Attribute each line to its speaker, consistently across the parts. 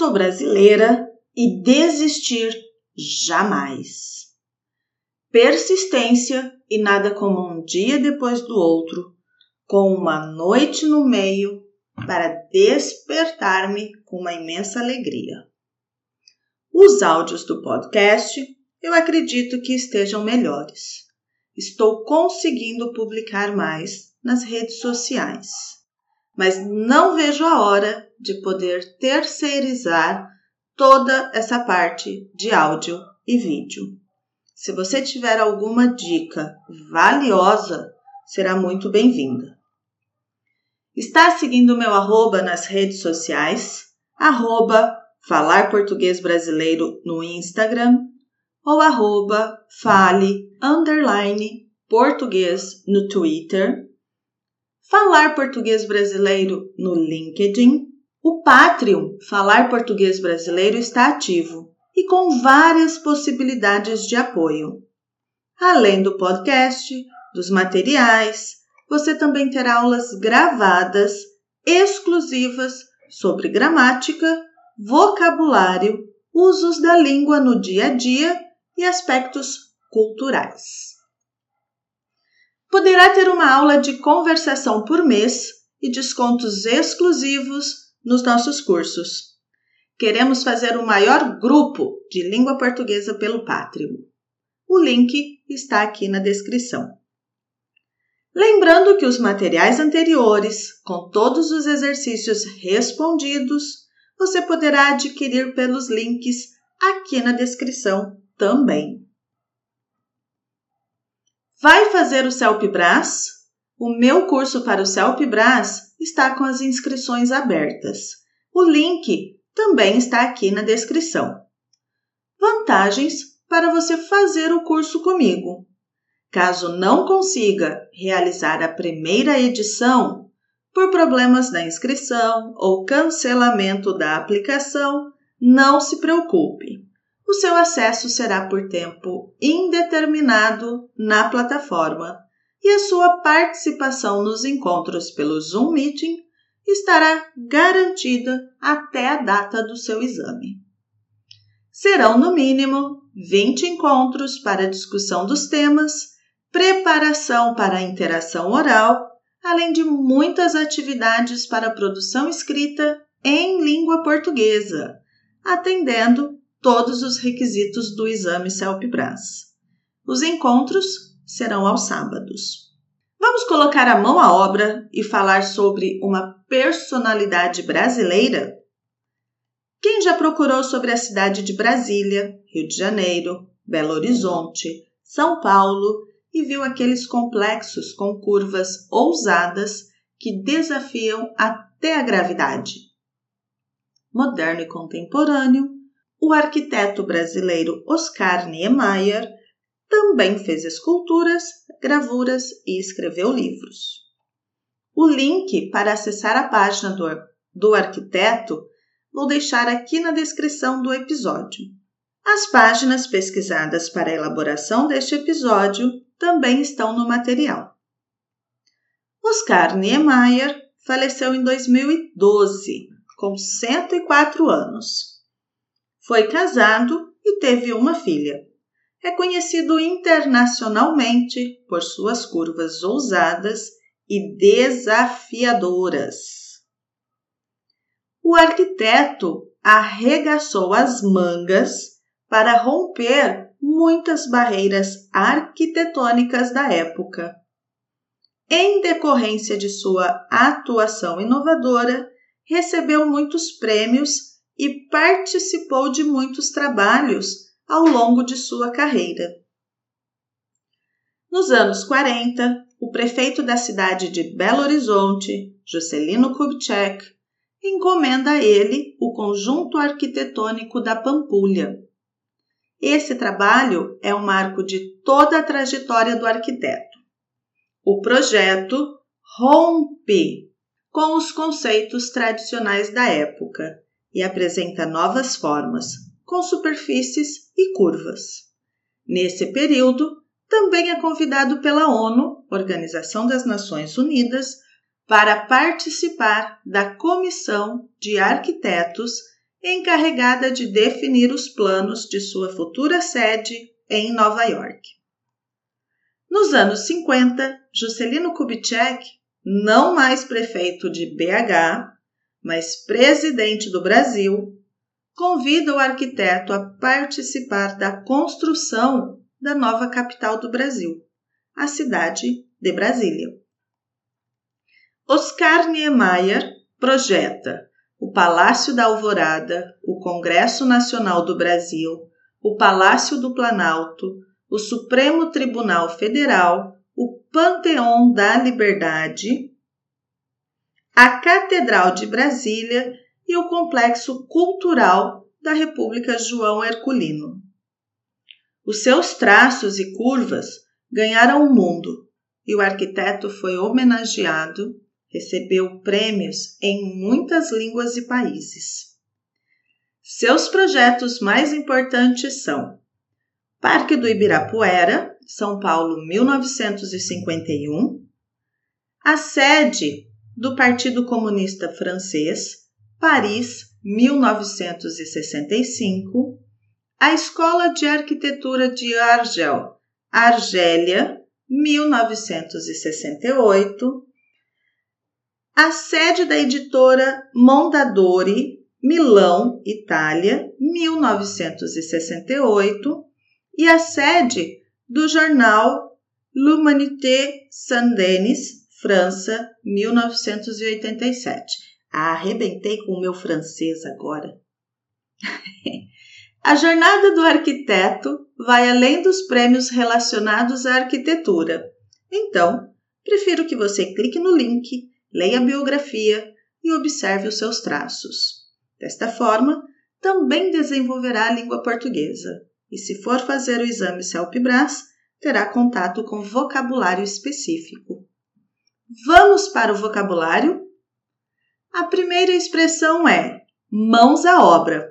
Speaker 1: sou brasileira e desistir jamais. Persistência e nada como um dia depois do outro, com uma noite no meio, para despertar-me com uma imensa alegria. Os áudios do podcast eu acredito que estejam melhores. Estou conseguindo publicar mais nas redes sociais, mas não vejo a hora de poder terceirizar toda essa parte de áudio e vídeo. Se você tiver alguma dica valiosa, será muito bem-vinda. Está seguindo meu arroba nas redes sociais, arroba Falar Português Brasileiro no Instagram ou arroba fale underline português no Twitter, Falar Português Brasileiro no LinkedIn. O Patreon Falar Português Brasileiro está ativo e com várias possibilidades de apoio. Além do podcast, dos materiais, você também terá aulas gravadas exclusivas sobre gramática, vocabulário, usos da língua no dia a dia e aspectos culturais. Poderá ter uma aula de conversação por mês e descontos exclusivos nos nossos cursos. Queremos fazer o maior grupo de língua portuguesa pelo Patreon. O link está aqui na descrição. Lembrando que os materiais anteriores, com todos os exercícios respondidos, você poderá adquirir pelos links aqui na descrição também. Vai fazer o CELPBRAS? O meu curso para o CELPBRAS está com as inscrições abertas. O link também está aqui na descrição. Vantagens para você fazer o curso comigo. Caso não consiga realizar a primeira edição, por problemas na inscrição ou cancelamento da aplicação, não se preocupe. O seu acesso será por tempo indeterminado na plataforma e a sua participação nos encontros pelo Zoom Meeting estará garantida até a data do seu exame. Serão, no mínimo, 20 encontros para discussão dos temas preparação para a interação oral, além de muitas atividades para produção escrita em língua portuguesa, atendendo todos os requisitos do exame CELPE-BRAS. Os encontros serão aos sábados. Vamos colocar a mão à obra e falar sobre uma personalidade brasileira? Quem já procurou sobre a cidade de Brasília, Rio de Janeiro, Belo Horizonte, São Paulo e viu aqueles complexos com curvas ousadas que desafiam até a gravidade. Moderno e contemporâneo, o arquiteto brasileiro Oscar Niemeyer também fez esculturas, gravuras e escreveu livros. O link para acessar a página do, do arquiteto vou deixar aqui na descrição do episódio. As páginas pesquisadas para a elaboração deste episódio também estão no material. Oscar Niemeyer faleceu em 2012, com 104 anos. Foi casado e teve uma filha. É conhecido internacionalmente por suas curvas ousadas e desafiadoras. O arquiteto arregaçou as mangas para romper muitas barreiras arquitetônicas da época. Em decorrência de sua atuação inovadora, recebeu muitos prêmios e participou de muitos trabalhos ao longo de sua carreira. Nos anos 40, o prefeito da cidade de Belo Horizonte, Juscelino Kubitschek, encomenda a ele o conjunto arquitetônico da Pampulha, esse trabalho é um marco de toda a trajetória do arquiteto. O projeto rompe com os conceitos tradicionais da época e apresenta novas formas, com superfícies e curvas. Nesse período, também é convidado pela ONU, Organização das Nações Unidas, para participar da Comissão de Arquitetos encarregada de definir os planos de sua futura sede em Nova York. Nos anos 50, Juscelino Kubitschek, não mais prefeito de BH, mas presidente do Brasil, convida o arquiteto a participar da construção da nova capital do Brasil, a cidade de Brasília. Oscar Niemeyer projeta o Palácio da Alvorada, o Congresso Nacional do Brasil, o Palácio do Planalto, o Supremo Tribunal Federal, o Panteão da Liberdade, a Catedral de Brasília e o Complexo Cultural da República João Herculino. Os seus traços e curvas ganharam o mundo e o arquiteto foi homenageado, recebeu prêmios em muitas línguas e países. Seus projetos mais importantes são Parque do Ibirapuera, São Paulo, 1951, a sede do Partido Comunista Francês, Paris, 1965, a Escola de Arquitetura de Argel, Argélia, 1968, a sede da editora Mondadori, Milão, Itália, 1968, e a sede do jornal L'Humanité Saint-Denis, França, 1987. Arrebentei com o meu francês agora. a jornada do arquiteto vai além dos prêmios relacionados à arquitetura. Então, prefiro que você clique no link, leia a biografia e observe os seus traços. Desta forma, também desenvolverá a língua portuguesa e, se for fazer o exame CELPE-BRAS, terá contato com vocabulário específico. Vamos para o vocabulário? A primeira expressão é mãos à obra.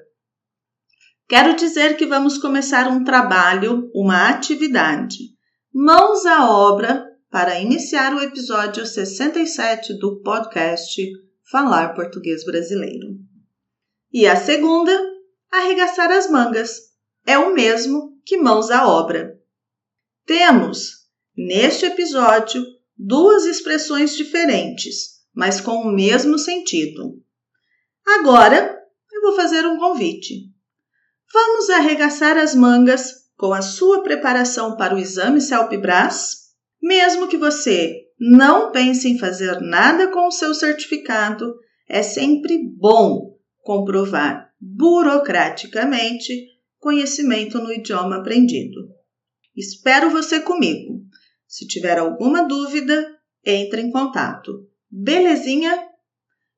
Speaker 1: Quero dizer que vamos começar um trabalho, uma atividade. Mãos à obra para iniciar o episódio 67 do podcast Falar Português Brasileiro. E a segunda, arregaçar as mangas. É o mesmo que mãos à obra. Temos, neste episódio, duas expressões diferentes mas com o mesmo sentido. Agora eu vou fazer um convite. Vamos arregaçar as mangas com a sua preparação para o exame CELPE-BRAS? Mesmo que você não pense em fazer nada com o seu certificado, é sempre bom comprovar burocraticamente conhecimento no idioma aprendido. Espero você comigo. Se tiver alguma dúvida, entre em contato. Belezinha?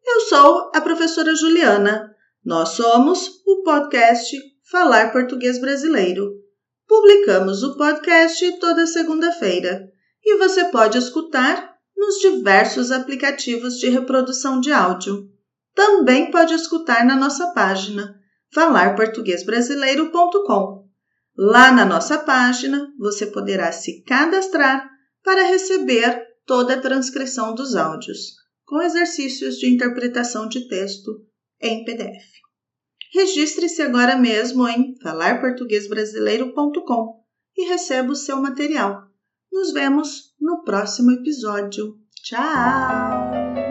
Speaker 1: Eu sou a professora Juliana. Nós somos o podcast Falar Português Brasileiro. Publicamos o podcast toda segunda-feira e você pode escutar nos diversos aplicativos de reprodução de áudio. Também pode escutar na nossa página falarportuguesbrasileiro.com. Lá na nossa página você poderá se cadastrar para receber toda a transcrição dos áudios, com exercícios de interpretação de texto em PDF. Registre-se agora mesmo em falarportuguesbrasileiro.com e receba o seu material. Nos vemos no próximo episódio. Tchau!